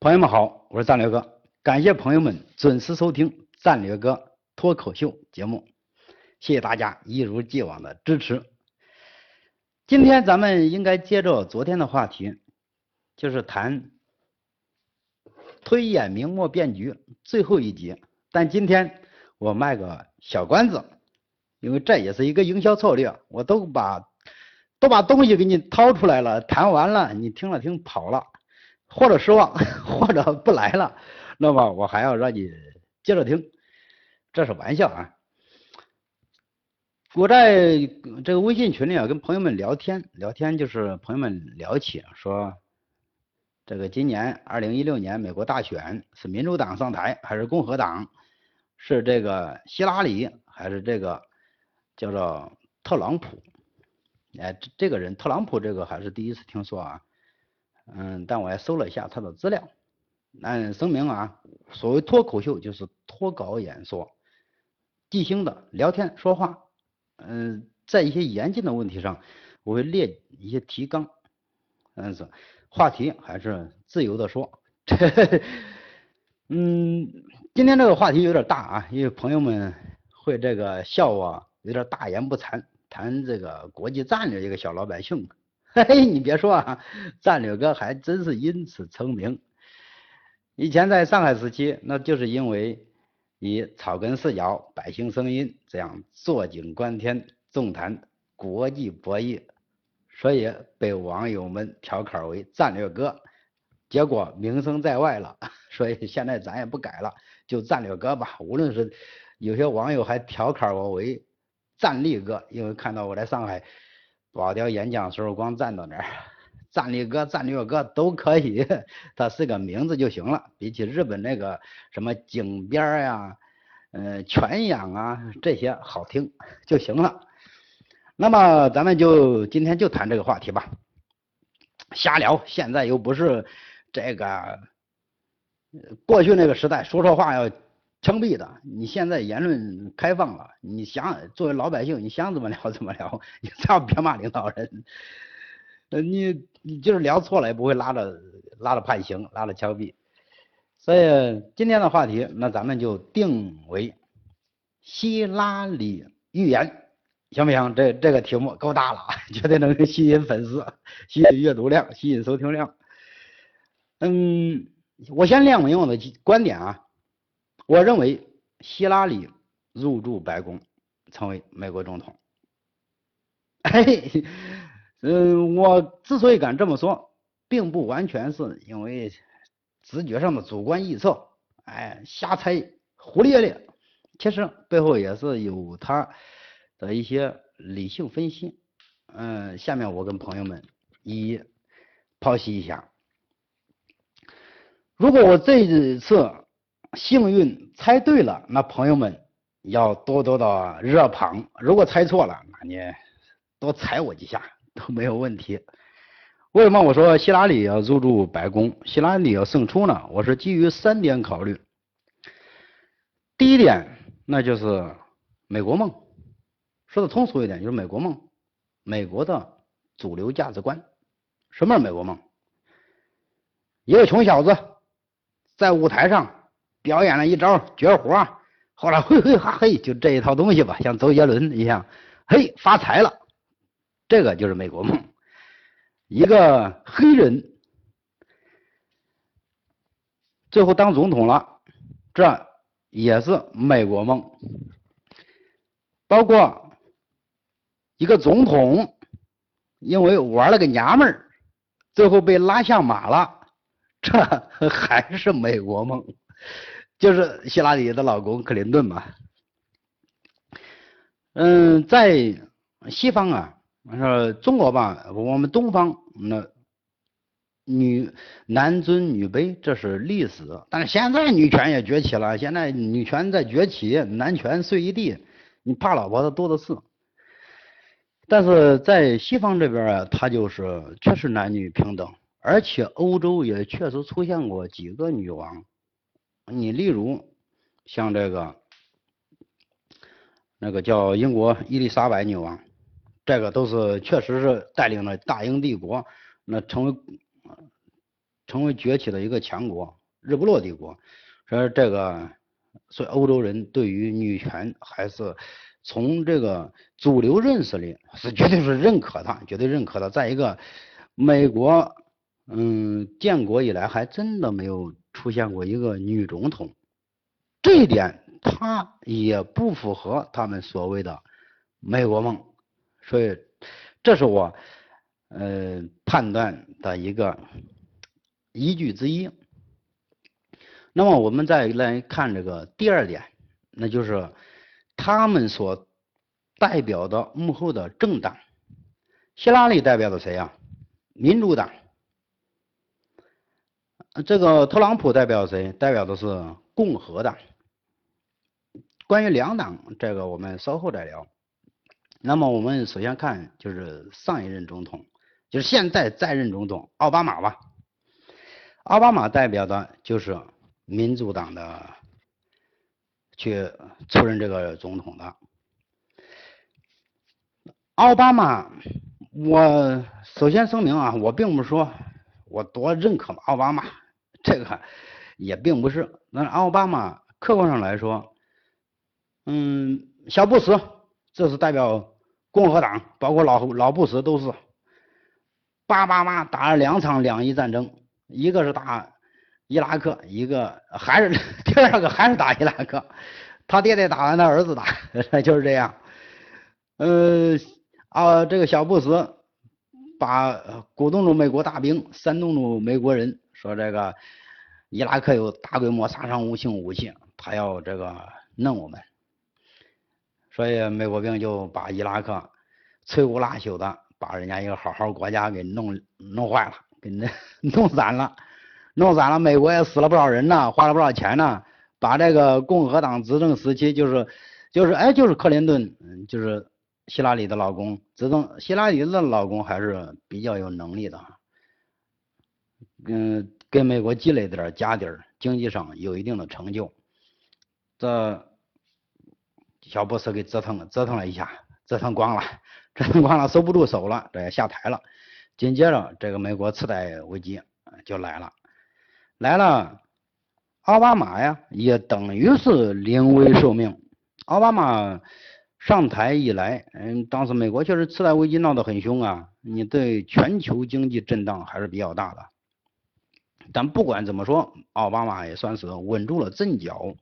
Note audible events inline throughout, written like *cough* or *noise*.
朋友们好，我是战略哥，感谢朋友们准时收听战略哥脱口秀节目，谢谢大家一如既往的支持。今天咱们应该接着昨天的话题，就是谈推演明末变局最后一集。但今天我卖个小关子，因为这也是一个营销策略，我都把都把东西给你掏出来了，谈完了，你听了听跑了。或者失望，或者不来了，那么我还要让你接着听，这是玩笑啊！我在这个微信群里啊，跟朋友们聊天，聊天就是朋友们聊起说，这个今年二零一六年美国大选是民主党上台还是共和党？是这个希拉里还是这个叫做特朗普？哎，这这个人特朗普这个还是第一次听说啊。嗯，但我也搜了一下他的资料。嗯，声明啊，所谓脱口秀就是脱稿演说，即兴的聊天说话。嗯，在一些严谨的问题上，我会列一些提纲。但是话题还是自由的说。*laughs* 嗯，今天这个话题有点大啊，因为朋友们会这个笑我有点大言不惭，谈这个国际战略，一个小老百姓。嘿，*laughs* 你别说啊，战略哥还真是因此成名。以前在上海时期，那就是因为以草根视角、百姓声音这样坐井观天、纵谈国际博弈，所以被网友们调侃为战略哥。结果名声在外了，*laughs* 所以现在咱也不改了，就战略哥吧。无论是有些网友还调侃我为战力哥，因为看到我在上海。保钓演讲的时候光站到那儿，*laughs* 战力哥、战略哥都可以，他是个名字就行了。比起日本那个什么井边呀、嗯泉养啊这些好听就行了。那么咱们就今天就谈这个话题吧，瞎聊。现在又不是这个过去那个时代，说说话要。枪毙的！你现在言论开放了，你想作为老百姓，你想怎么聊怎么聊，你最好别骂领导人。呃，你你就是聊错了，也不会拉着拉着判刑，拉着枪毙。所以今天的话题，那咱们就定为希拉里预言，行不行？这这个题目够大了，*laughs* 绝对能吸引粉丝，吸引阅读量，吸引收听量。嗯，我先亮明我的观点啊。我认为希拉里入驻白宫，成为美国总统。嘿，嗯，我之所以敢这么说，并不完全是因为直觉上的主观臆测，哎，瞎猜胡咧咧。其实背后也是有他的一些理性分析。嗯，下面我跟朋友们一一剖析一下。如果我这一次。幸运猜对了，那朋友们要多多的热捧；如果猜错了，那你多踩我几下都没有问题。为什么我说希拉里要入驻白宫，希拉里要胜出呢？我是基于三点考虑。第一点，那就是美国梦，说的通俗一点，就是美国梦，美国的主流价值观。什么是美国梦？一个穷小子在舞台上。表演了一招绝活，后来 *laughs* 嘿嘿哈嘿，就这一套东西吧，像周杰伦一样，嘿发财了，这个就是美国梦。一个黑人最后当总统了，这也是美国梦。包括一个总统因为玩了个娘们儿，最后被拉下马了，这还是美国梦。就是希拉里的老公克林顿嘛，嗯，在西方啊，我说中国吧，我们东方那女男尊女卑这是历史，但是现在女权也崛起了，现在女权在崛起，男权碎一地，你怕老婆的多的是。但是在西方这边啊，他就是确实男女平等，而且欧洲也确实出现过几个女王。你例如像这个那个叫英国伊丽莎白女王，这个都是确实是带领了大英帝国那成为成为崛起的一个强国，日不落帝国。所以这个，所以欧洲人对于女权还是从这个主流认识里是绝对是认可的，绝对认可的。再一个，美国，嗯，建国以来还真的没有出现过一个女总统，这一点他也不符合他们所谓的美国梦。所以，这是我，呃，判断的一个依据之一。那么我们再来看这个第二点，那就是他们所代表的幕后的政党。希拉里代表的谁呀？民主党。这个特朗普代表谁？代表的是共和党。关于两党，这个我们稍后再聊。那么我们首先看就是上一任总统，就是现在在任总统奥巴马吧。奥巴马代表的就是民主党的去出任这个总统的。奥巴马，我首先声明啊，我并不是说我多认可奥巴马，这个也并不是。那奥巴马客观上来说，嗯，小布什。这是代表共和党，包括老老布什都是，巴巴马打了两场两伊战争，一个是打伊拉克，一个还是第二个还是打伊拉克，他爹爹打完，他儿子打，*laughs* 就是这样。呃啊，这个小布什把鼓动着美国大兵，煽动着美国人，说这个伊拉克有大规模杀伤性武器，他要这个弄我们。所以美国兵就把伊拉克摧枯拉朽的，把人家一个好好国家给弄弄坏了，给那 *laughs* 弄散了，弄散了。美国也死了不少人呢，花了不少钱呢。把这个共和党执政时期，就是就是哎，就是克林顿，就是希拉里的老公执政，希拉里的老公还是比较有能力的，嗯，给美国积累点家底儿，经济上有一定的成就，这。小布什给折腾了，折腾了一下，折腾光了，折腾光了，收不住手了，这也下台了。紧接着，这个美国次贷危机就来了，来了。奥巴马呀，也等于是临危受命。奥巴马上台以来，嗯，当时美国确实次贷危机闹得很凶啊，你对全球经济震荡还是比较大的。但不管怎么说，奥巴马也算是稳住了阵脚。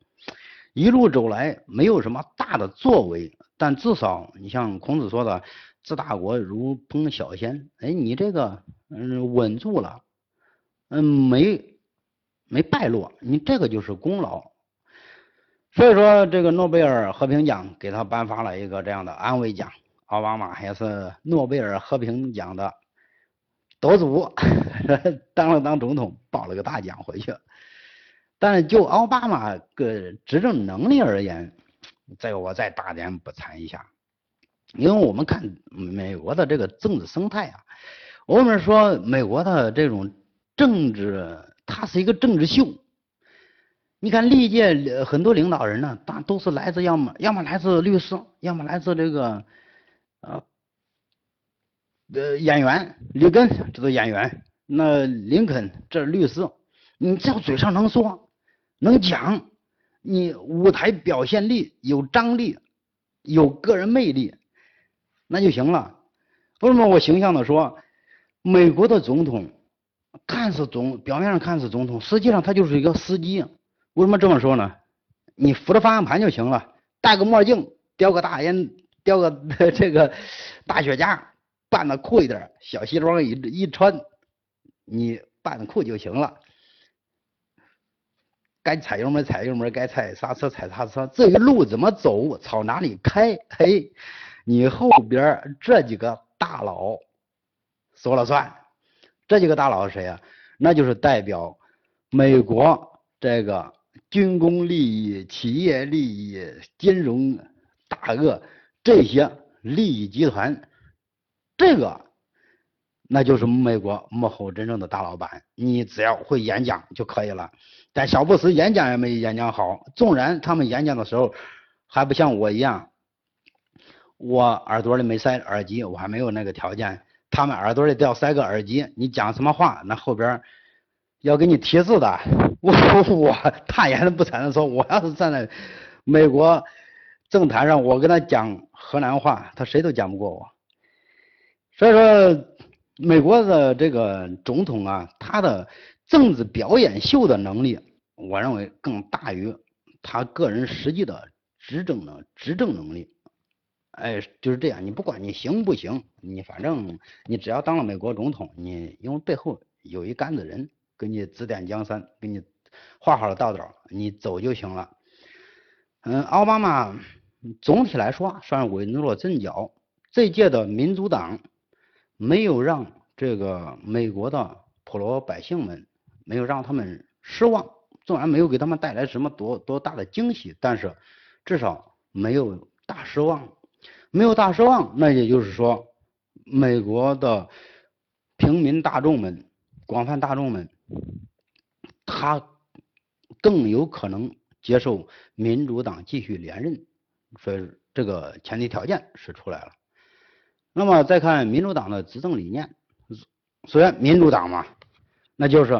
一路走来没有什么大的作为，但至少你像孔子说的“治大国如烹小鲜”，哎，你这个嗯稳住了，嗯没没败落，你这个就是功劳。所以说这个诺贝尔和平奖给他颁发了一个这样的安慰奖，奥巴马也是诺贝尔和平奖的得主，当了当总统抱了个大奖回去。但就奥巴马个执政能力而言，这个我再大点不谈一下，因为我们看美国的这个政治生态啊，我们说美国的这种政治，它是一个政治秀。你看历届很多领导人呢，大都是来自要么要么来自律师，要么来自这个呃呃演员，里根这都演员，那林肯这是律师，你只要嘴上能说。能讲，你舞台表现力有张力，有个人魅力，那就行了。为什么我形象的说，美国的总统看似总表面上看似总统，实际上他就是一个司机。为什么这么说呢？你扶着方向盘就行了，戴个墨镜，叼个大烟，叼个 *laughs* 这个大雪茄，办的酷一点，小西装一一穿，你办的酷就行了。该踩油门踩油门，该踩刹车踩刹车。至于路怎么走，朝哪里开，嘿，你后边这几个大佬说了算。这几个大佬是谁呀？那就是代表美国这个军工利益、企业利益、金融大鳄这些利益集团，这个那就是美国幕后真正的大老板。你只要会演讲就可以了。但小布什演讲也没演讲好，纵然他们演讲的时候还不像我一样，我耳朵里没塞耳机，我还没有那个条件。他们耳朵里都要塞个耳机，你讲什么话，那后边要给你提示的。我 *laughs* 我大言不惭的说，我要是站在美国政坛上，我跟他讲河南话，他谁都讲不过我。所以说，美国的这个总统啊，他的政治表演秀的能力，我认为更大于他个人实际的执政的执政能力。哎，就是这样，你不管你行不行，你反正你只要当了美国总统，你因为背后有一杆子人给你指点江山，给你画好了道道，你走就行了。嗯，奥巴马总体来说算是稳住了阵脚，这届的民主党没有让这个美国的普罗百姓们没有让他们失望，纵然没有给他们带来什么多多大的惊喜，但是至少没有大失望。没有大失望，那也就是说，美国的平民大众们、广泛大众们，他更有可能接受民主党继续连任，所以这个前提条件是出来了。那么再看民主党的执政理念，虽然民主党嘛，那就是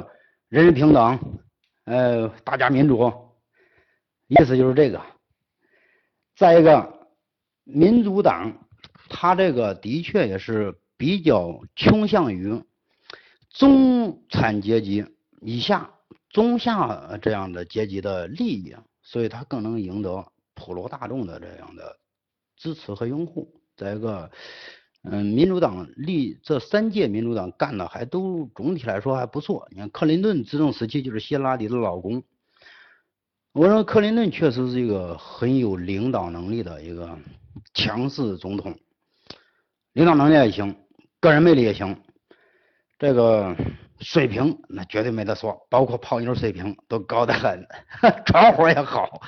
人人平等，呃，大家民主，意思就是这个。再一个。民主党，他这个的确也是比较倾向于中产阶级以下、中下这样的阶级的利益，所以他更能赢得普罗大众的这样的支持和拥护。再一个，嗯，民主党历这三届民主党干的还都总体来说还不错。你看克林顿执政时期就是希拉里的老公，我认为克林顿确实是一个很有领导能力的一个。强势总统，领导能力也行，个人魅力也行，这个水平那绝对没得说，包括泡妞水平都高得很，传活也好。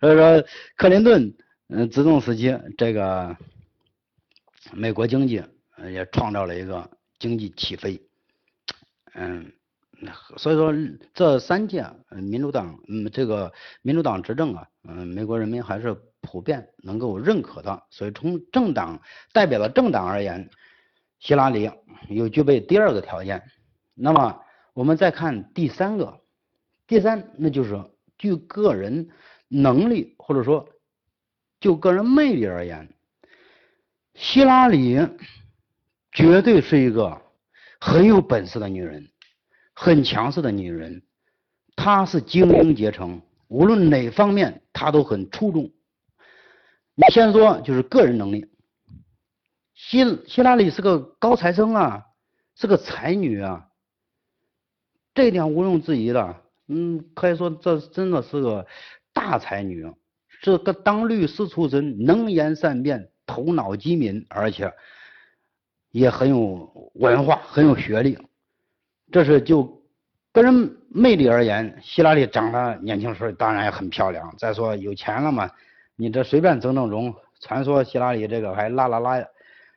所以说，克林顿嗯执政时期，这个美国经济也创造了一个经济起飞，嗯，所以说这三届民主党嗯这个民主党执政啊，嗯，美国人民还是。普遍能够认可的，所以从政党代表的政党而言，希拉里有具备第二个条件。那么我们再看第三个，第三那就是据个人能力或者说就个人魅力而言，希拉里绝对是一个很有本事的女人，很强势的女人，她是精英阶层，无论哪方面她都很出众。你先说，就是个人能力。希希拉里是个高材生啊，是个才女啊，这一点毋庸置疑的。嗯，可以说这真的是个大才女，是个当律师出身，能言善辩，头脑机敏，而且也很有文化，很有学历。这是就个人魅力而言，希拉里长得年轻时候当然也很漂亮。再说有钱了嘛。你这随便整整容，传说希拉里这个还拉拉拉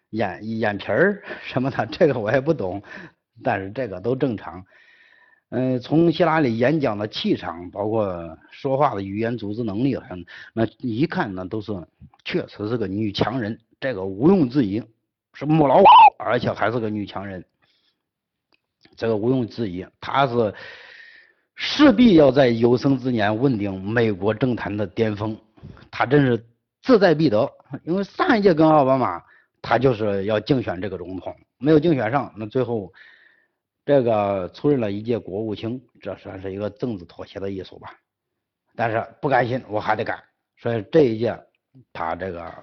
眼眼皮儿什么的，这个我也不懂，但是这个都正常。嗯，从希拉里演讲的气场，包括说话的语言组织能力上，那一看那都是确实是个女强人，这个毋庸置疑，是母老虎，而且还是个女强人，这个毋庸置疑，她是势必要在有生之年问鼎美国政坛的巅峰。她真是志在必得，因为上一届跟奥巴马，她就是要竞选这个总统，没有竞选上，那最后这个出任了一届国务卿，这算是一个政治妥协的艺术吧。但是不甘心，我还得干，所以这一届他这个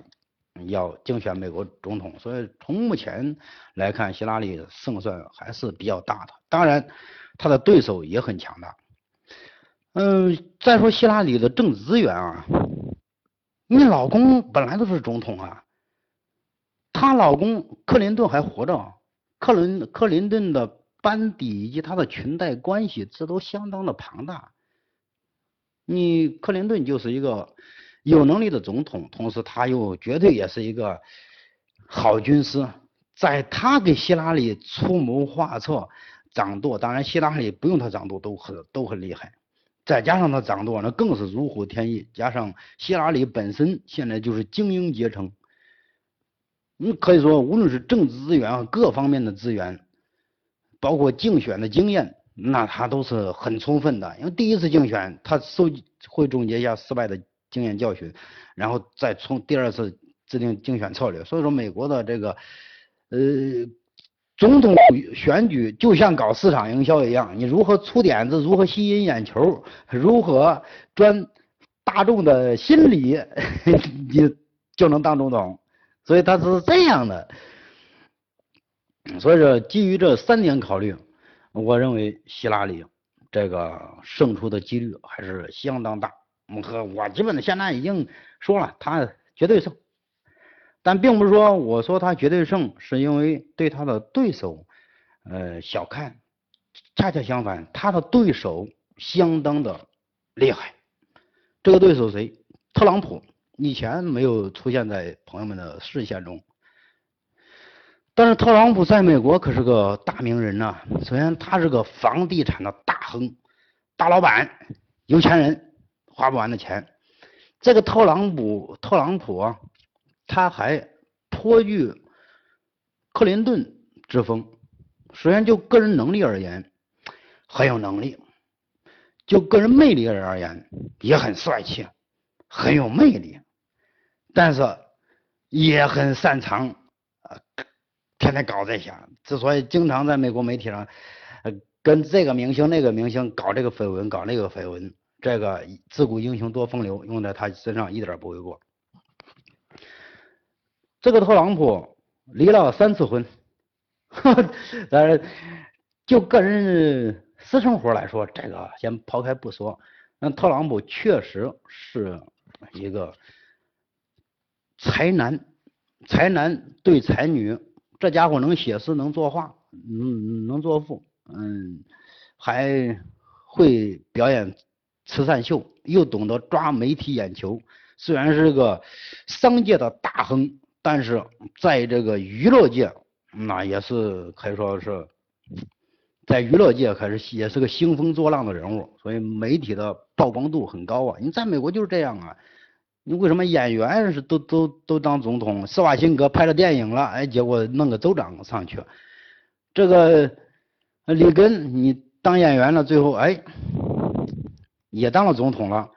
要竞选美国总统，所以从目前来看，希拉里胜算还是比较大的。当然，他的对手也很强大。嗯，再说希拉里的政治资源啊。你老公本来就是总统啊，她老公克林顿还活着，克林克林顿的班底以及他的裙带关系，这都相当的庞大。你克林顿就是一个有能力的总统，同时他又绝对也是一个好军师，在他给希拉里出谋划策、掌舵，当然希拉里不用他掌舵都很都很厉害。再加上他掌舵，那更是如虎添翼。加上希拉里本身现在就是精英阶层，你可以说无论是政治资源各方面的资源，包括竞选的经验，那他都是很充分的，因为第一次竞选，他收集会总结一下失败的经验教训，然后再从第二次制定竞选策略。所以说，美国的这个呃总统选举就像搞市场营销一样，你如何出点子，如何吸引眼球，如何钻大众的心理，*laughs* 你就能当总统。所以他是这样的。所以说，基于这三点考虑。我认为希拉里这个胜出的几率还是相当大。我和我基本的现在已经说了，他绝对胜。但并不是说我说他绝对胜是因为对他的对手呃小看，恰恰相反，他的对手相当的厉害。这个对手谁？特朗普以前没有出现在朋友们的视线中。但是特朗普在美国可是个大名人呐。首先，他是个房地产的大亨、大老板、有钱人，花不完的钱。这个特朗普，特朗普啊，他还颇具克林顿之风。首先就个人能力而言，很有能力；就个人魅力而言，也很帅气，很有魅力。但是也很擅长。天天搞这些，之所以经常在美国媒体上，呃，跟这个明星那个明星搞这个绯闻，搞那个绯闻，这个自古英雄多风流，用在他身上一点不为过。这个特朗普离了三次婚，但是就个人私生活来说，这个先抛开不说，那特朗普确实是一个才男，才男对才女。这家伙能写诗，能作画，能能作赋，嗯，还会表演慈善秀，又懂得抓媒体眼球。虽然是个商界的大亨，但是在这个娱乐界，那也是可以说是在娱乐界可是也是个兴风作浪的人物，所以媒体的曝光度很高啊。你在美国就是这样啊。你为什么演员是都都都当总统？施瓦辛格拍了电影了，哎，结果弄个州长上去。这个里根你当演员了，最后哎也当了总统了。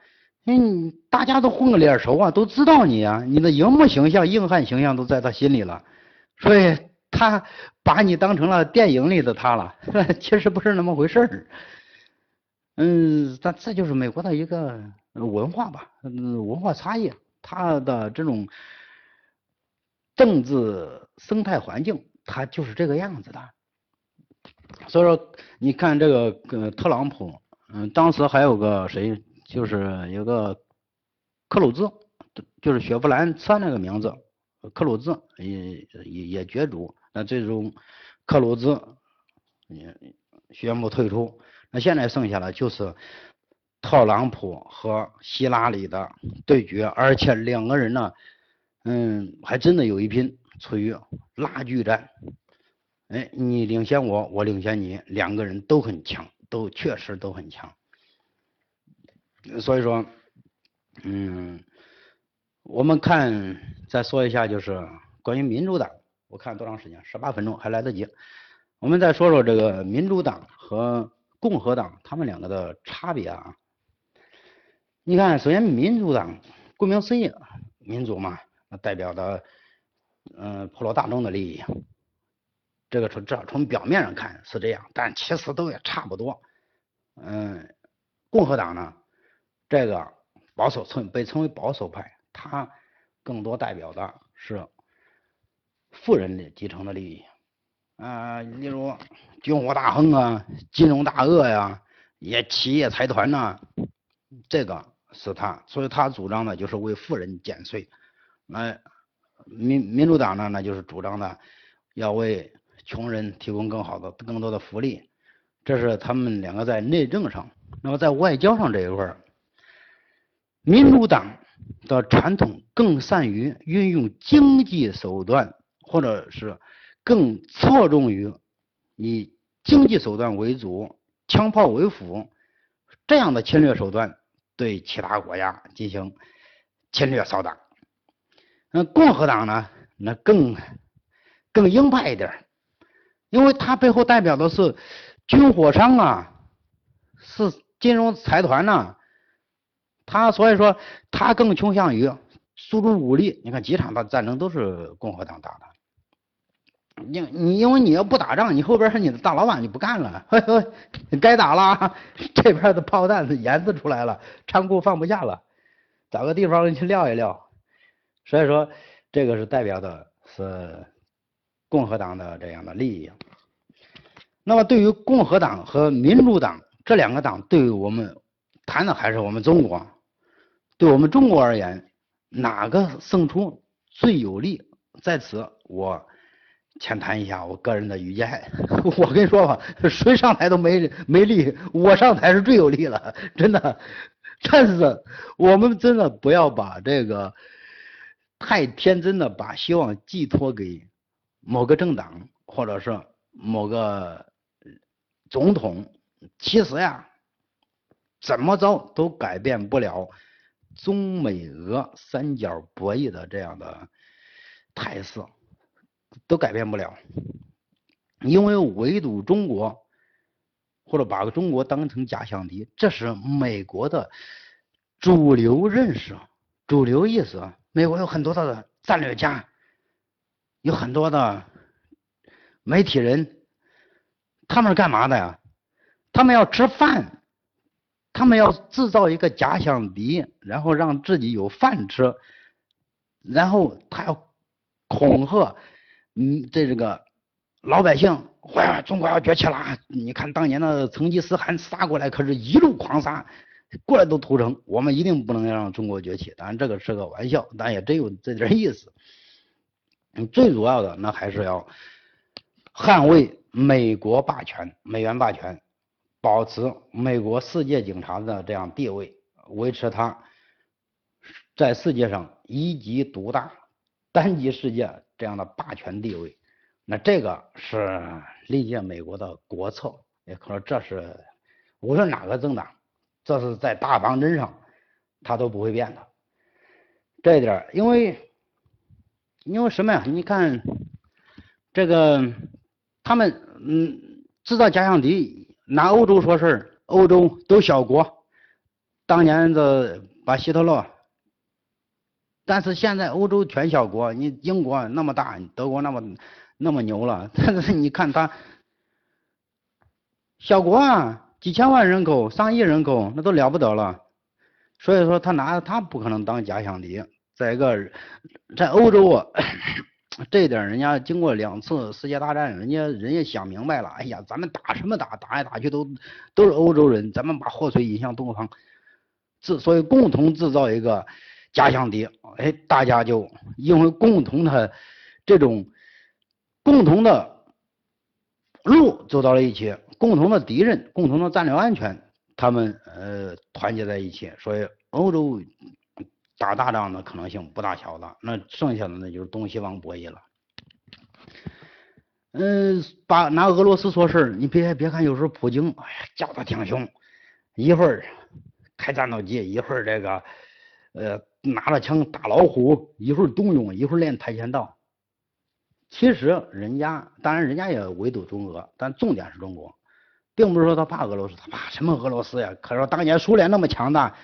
嗯，大家都混个脸熟啊，都知道你啊，你的荧幕形象、硬汉形象都在他心里了，所以他把你当成了电影里的他了。*laughs* 其实不是那么回事儿。嗯，但这就是美国的一个。文化吧，嗯，文化差异，它的这种政治生态环境，它就是这个样子的。所以说，你看这个呃特朗普，嗯，当时还有个谁，就是有个克鲁兹，就是雪佛兰车那个名字，克鲁兹也也也角逐，那最终克鲁兹也宣布退出，那现在剩下的就是。特朗普和希拉里的对决，而且两个人呢，嗯，还真的有一拼，处于拉锯战。哎，你领先我，我领先你，两个人都很强，都确实都很强。所以说，嗯，我们看再说一下，就是关于民主党，我看多长时间？十八分钟还来得及。我们再说说这个民主党和共和党他们两个的差别啊。你看，首先民主党，顾名思义，民主嘛，代表的，嗯，普罗大众的利益。这个从这从表面上看是这样，但其实都也差不多。嗯，共和党呢，这个保守称被称为保守派，它更多代表的是富人的继承的利益。啊，例如军火大亨啊，金融大鳄呀，也企业财团呐，这个。是他，所以他主张的就是为富人减税。那民民主党呢，那就是主张的要为穷人提供更好的、更多的福利。这是他们两个在内政上。那么在外交上这一块儿，民主党的传统更善于运用经济手段，或者是更侧重于以经济手段为主、枪炮为辅这样的侵略手段。对其他国家进行侵略扫荡，那共和党呢？那更更鹰派一点，因为它背后代表的是军火商啊，是金融财团呐，他所以说他更倾向于输出武力。你看几场的战争都是共和党打的。你你因为你要不打仗，你后边是你的大老板就不干了，该打了，这边的炮弹研制出来了，仓库放不下了，找个地方去撂一撂。所以说，这个是代表的是共和党的这样的利益。那么对于共和党和民主党这两个党，对于我们谈的还是我们中国，对我们中国而言，哪个胜出最有利？在此我。浅谈一下我个人的愚见，*laughs* 我跟你说吧，谁上台都没没利，我上台是最有利了，真的。但是我们真的不要把这个太天真的把希望寄托给某个政党或者是某个总统。其实呀，怎么着都改变不了中美俄三角博弈的这样的态势。都改变不了，因为围堵中国，或者把中国当成假想敌，这是美国的主流认识、主流意识。美国有很多的战略家，有很多的媒体人，他们是干嘛的呀？他们要吃饭，他们要制造一个假想敌，然后让自己有饭吃，然后他要恐吓。嗯，这这个老百姓，哇，中国要崛起了！你看当年的成吉思汗杀过来，可是一路狂杀，过来都屠城。我们一定不能让中国崛起，当然这个是个玩笑，但也真有这点意思。最主要的那还是要捍卫美国霸权、美元霸权，保持美国世界警察的这样地位，维持它在世界上一极独大、单极世界。这样的霸权地位，那这个是历届美国的国策，也可能这是无论哪个政党，这是在大方针上他都不会变的。这一点，因为因为什么呀？你看这个他们嗯制造假想敌，拿欧洲说事儿，欧洲都小国，当年的把希特勒。但是现在欧洲全小国，你英国那么大，德国那么那么牛了，*laughs* 但是你看他小国啊，几千万人口、上亿人口，那都了不得了。所以说他拿他不可能当假想敌。再一个，在欧洲啊，*coughs* 这点人家经过两次世界大战，人家人家想明白了，哎呀，咱们打什么打，打来打去都都是欧洲人，咱们把祸水引向东方，制所以共同制造一个。假想敌，哎，大家就因为共同的这种共同的路走到了一起，共同的敌人，共同的战略安全，他们呃团结在一起，所以欧洲打大仗的可能性不大小的，那剩下的那就是东西方博弈了。嗯，把拿俄罗斯说事儿，你别别看有时候普京，哎呀叫的挺凶，一会儿开战斗机，一会儿这个呃。拿着枪打老虎，一会儿冬泳，一会儿练跆拳道。其实人家当然人家也围堵中俄，但重点是中国，并不是说他怕俄罗斯，他怕什么俄罗斯呀？可是当年苏联那么强大，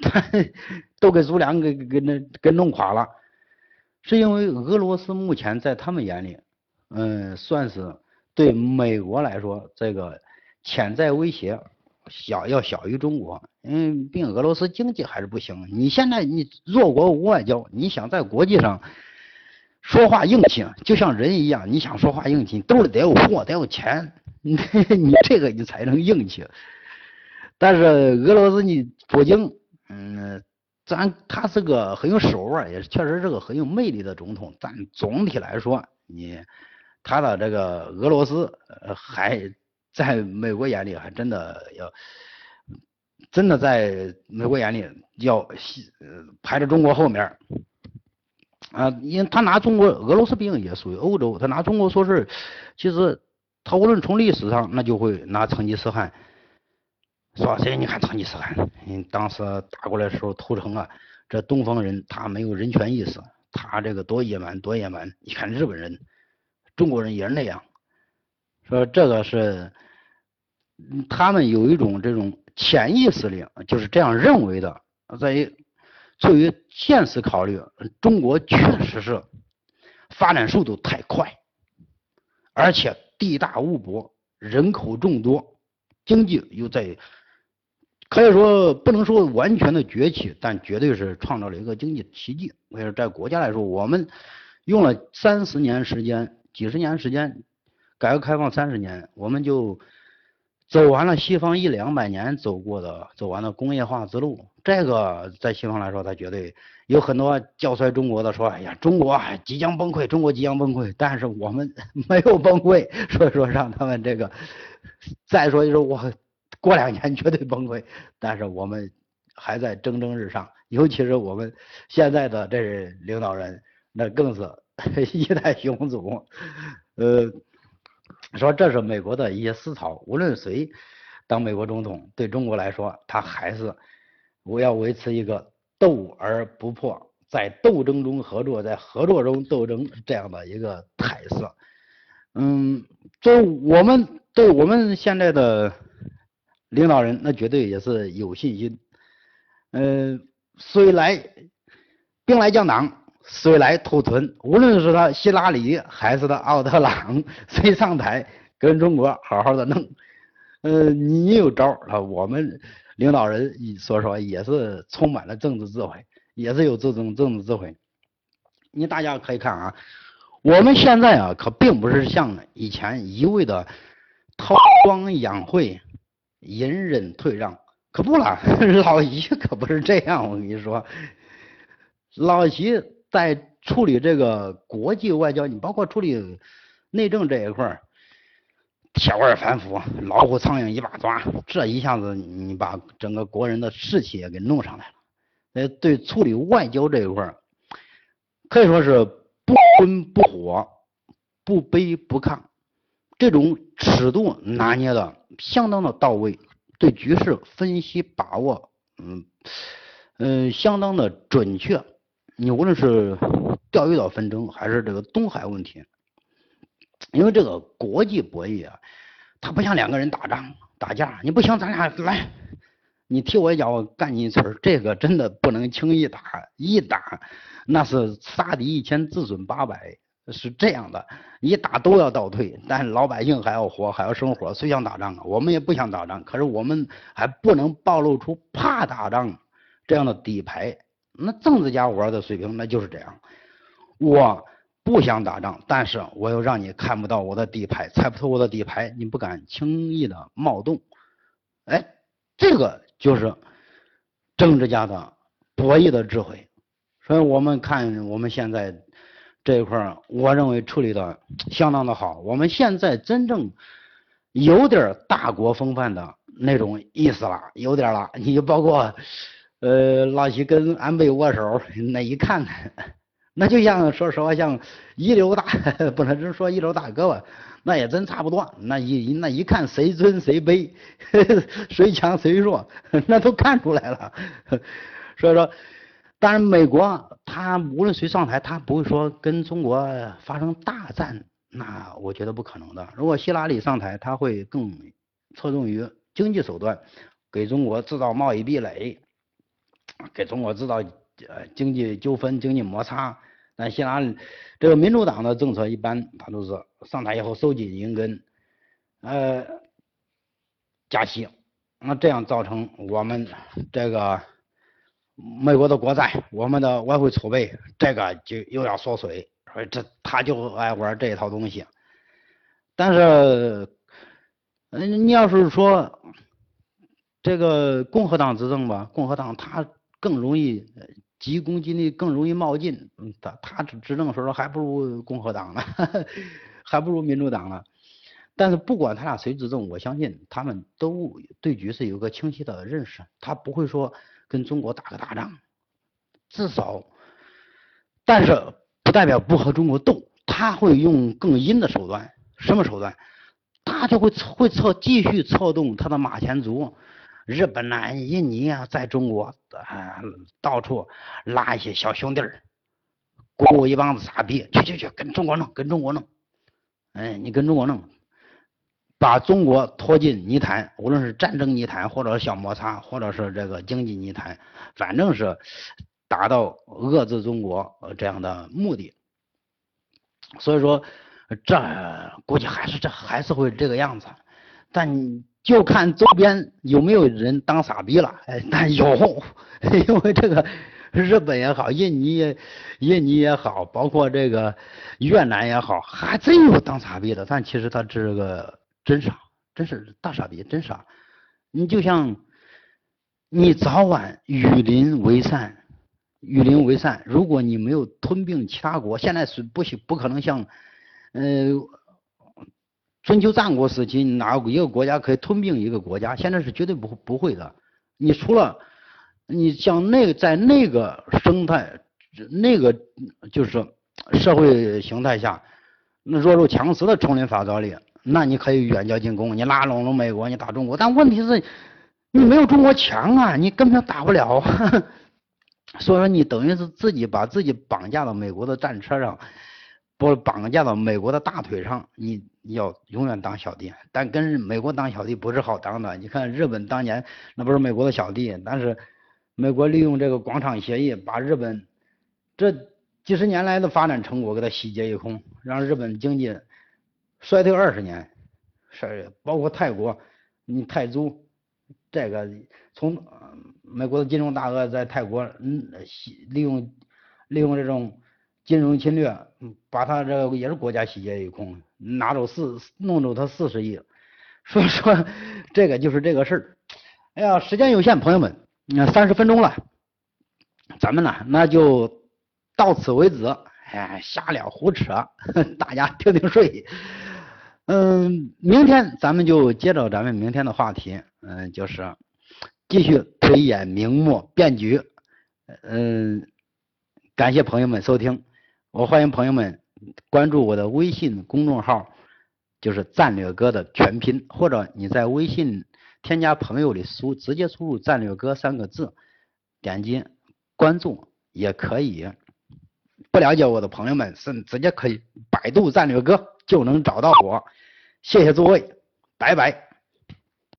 他 *laughs* 都给苏联给给那给弄垮了，是因为俄罗斯目前在他们眼里，嗯，算是对美国来说这个潜在威胁。小要小于中国，嗯，并俄罗斯经济还是不行。你现在你弱国无外交，你想在国际上说话硬气，就像人一样，你想说话硬气，兜里得有货，得有钱，你 *laughs* 你这个你才能硬气。但是俄罗斯你普京，嗯，咱他是个很有手腕，也确实是个很有魅力的总统。但总体来说，你他的这个俄罗斯还。在美国眼里，还真的要，真的在美国眼里要排在中国后面啊，因为他拿中国俄罗斯毕竟也属于欧洲，他拿中国说事其实他无论从历史上，那就会拿成吉思汗说谁？你看成吉思汗，你当时打过来的时候屠城啊，这东方人他没有人权意识，他这个多野蛮多野蛮！你看日本人、中国人也是那样。说这个是他们有一种这种潜意识里就是这样认为的，在于出于现实考虑，中国确实是发展速度太快，而且地大物博，人口众多，经济又在。可以说不能说完全的崛起，但绝对是创造了一个经济奇迹。我说在国家来说，我们用了三十年时间、几十年时间，改革开放三十年，我们就走完了西方一两百年走过的、走完了工业化之路。这个在西方来说，它绝对有很多教衰中国的说：“哎呀，中国即将崩溃，中国即将崩溃。”但是我们 *laughs* 没有崩溃，所以说让他们这个再说就是我。过两年绝对崩溃，但是我们还在蒸蒸日上，尤其是我们现在的这领导人，那更是 *laughs* 一代雄主。呃，说这是美国的一些思潮，无论谁当美国总统，对中国来说，他还是我要维持一个斗而不破，在斗争中合作，在合作中斗争这样的一个态势。嗯，就我们对我们现在的。领导人那绝对也是有信心，嗯，虽来兵来将挡，虽来兔屯，无论是他希拉里还是他奥特朗，谁上台跟中国好好的弄，呃，你有招啊？我们领导人说实话也是充满了政治智慧，也是有这种政治智慧。你大家可以看啊，我们现在啊可并不是像以前一味的韬光养晦。隐忍退让，可不了，*laughs* 老习可不是这样。我跟你说，老习在处理这个国际外交，你包括处理内政这一块儿，铁腕反腐，老虎苍蝇一把抓，这一下子你把整个国人的士气也给弄上来了。呃，对处理外交这一块儿，可以说是不温不火，不卑不亢。这种尺度拿捏的相当的到位，对局势分析把握，嗯嗯，相当的准确。你无论是钓鱼岛纷争，还是这个东海问题，因为这个国际博弈啊，它不像两个人打仗打架，你不行，咱俩来，你踢我一脚，我干你一锤这个真的不能轻易打，一打那是杀敌一千，自损八百。是这样的，一打都要倒退，但老百姓还要活，还要生活。谁想打仗啊？我们也不想打仗，可是我们还不能暴露出怕打仗这样的底牌。那政治家玩的水平那就是这样。我不想打仗，但是我又让你看不到我的底牌，猜不透我的底牌，你不敢轻易的冒动。哎，这个就是政治家的博弈的智慧。所以我们看我们现在。这一块，我认为处理的相当的好。我们现在真正有点大国风范的那种意思了，有点了。你就包括呃，老习跟安倍握手，那一看，那就像说实话，像一流大，*laughs* 不能说一流大哥吧，那也真差不多。那一那一看，谁尊谁卑，*laughs* 谁强谁弱，那都看出来了。所以说。当然，美国他无论谁上台，他不会说跟中国发生大战，那我觉得不可能的。如果希拉里上台，他会更侧重于经济手段，给中国制造贸易壁垒，给中国制造呃经济纠纷、经济摩擦。但希拉里这个民主党的政策一般，他都是上台以后收紧银根，呃，加息，那这样造成我们这个。美国的国债，我们的外汇储备，这个就又要缩水，所以这他就爱玩这一套东西。但是，嗯，你要是说这个共和党执政吧，共和党他更容易急功近利，更容易冒进。他他执政的时候还不如共和党呢，*laughs* 还不如民主党呢。但是不管他俩谁执政，我相信他们都对局势有个清晰的认识，他不会说。跟中国打个大仗，至少，但是不代表不和中国斗，他会用更阴的手段，什么手段？他就会会策继续策动他的马前卒，日本呐、印尼啊，在中国啊到处拉一些小兄弟儿，雇一帮子傻逼，去去去，跟中国弄，跟中国弄，哎，你跟中国弄，把中国拖进泥潭，无论是战争泥潭，或者小摩擦，或者是这个经济泥潭，反正是达到遏制中国这样的目的。所以说，这估计还是这还是会这个样子，但就看周边有没有人当傻逼了。哎，但有，*laughs* 因为这个日本也好，印尼也印尼也好，包括这个越南也好，还真有当傻逼的。但其实他这个真傻，真是大傻逼，真傻。你就像你早晚与邻为善。与邻为善。如果你没有吞并其他国，现在是不行，不可能像，呃，春秋战国时期哪一个国家可以吞并一个国家？现在是绝对不不会的。你除了你像那个在那个生态，那个就是社会形态下，那弱肉强食的丛林法则里，那你可以远交近攻，你拉拢了美国，你打中国。但问题是，你没有中国强啊，你根本打不了。*laughs* 所以说，你等于是自己把自己绑架到美国的战车上，不绑架到美国的大腿上，你要永远当小弟。但跟美国当小弟不是好当的。你看日本当年那不是美国的小弟，但是美国利用这个广场协议，把日本这几十年来的发展成果给它洗劫一空，让日本经济衰退二十年。是包括泰国，你泰铢这个从。美国的金融大鳄在泰国，嗯，利用利用这种金融侵略，把他这个也是国家洗劫一空，拿走四弄走他四十亿，所以 *laughs* 说这个就是这个事儿。哎呀，时间有限，朋友们，那三十分钟了，咱们呢那就到此为止。哎，瞎聊胡扯，*laughs* 大家听听睡。嗯，明天咱们就接着咱们明天的话题，嗯，就是。继续推演明末变局，嗯，感谢朋友们收听，我欢迎朋友们关注我的微信公众号，就是战略哥的全拼，或者你在微信添加朋友里输直接输入战略哥三个字，点击关注也可以。不了解我的朋友们是直接可以百度战略哥就能找到我，谢谢诸位，拜拜。